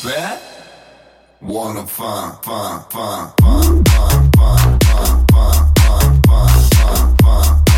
fat? Wanna find, find, find, find, find, find, find, find, find, find, find, find.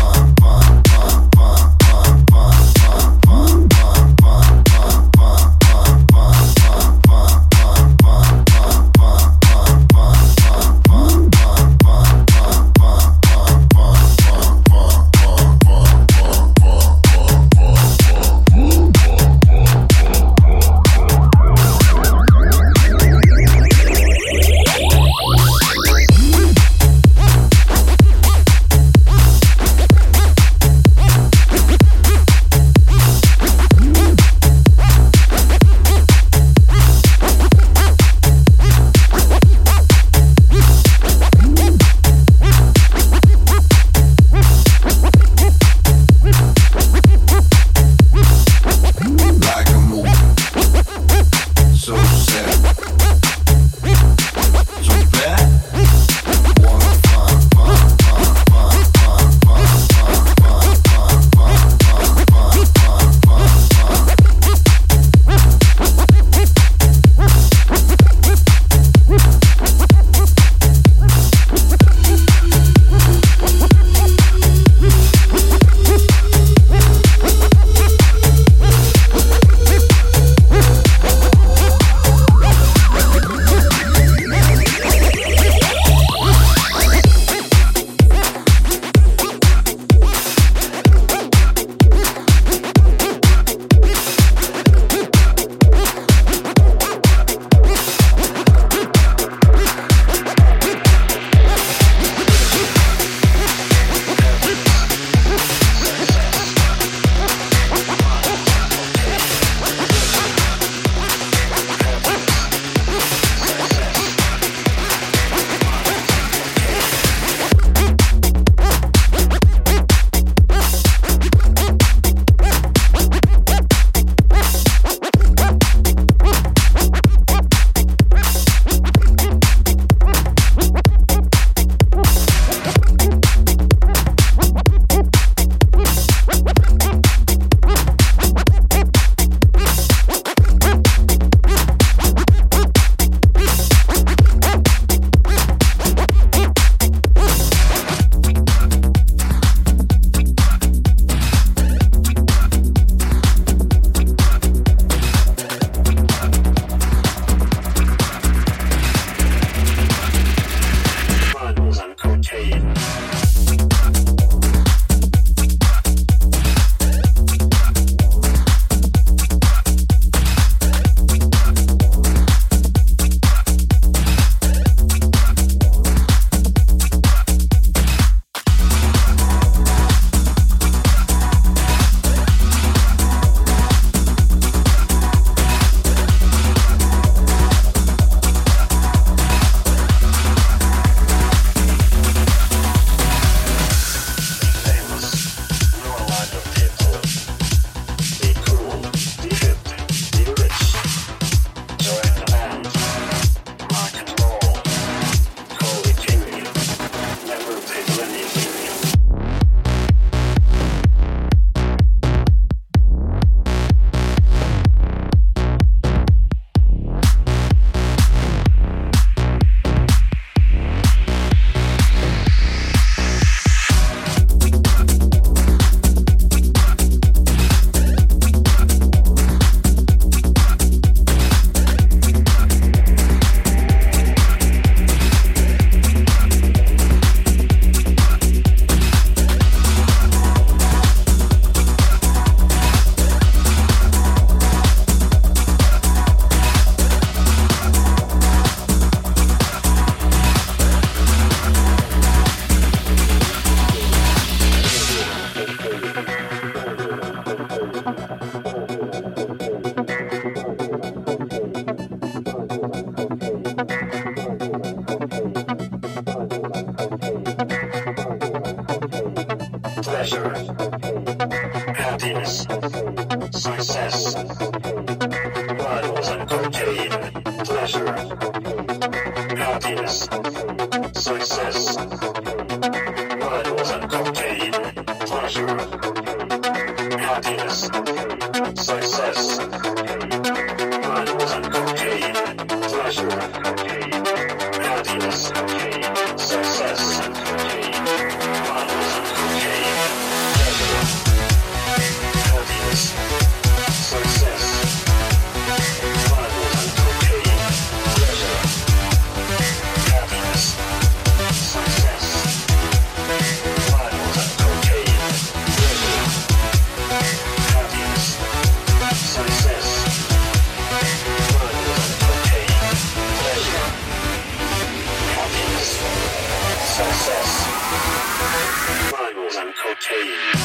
Hey.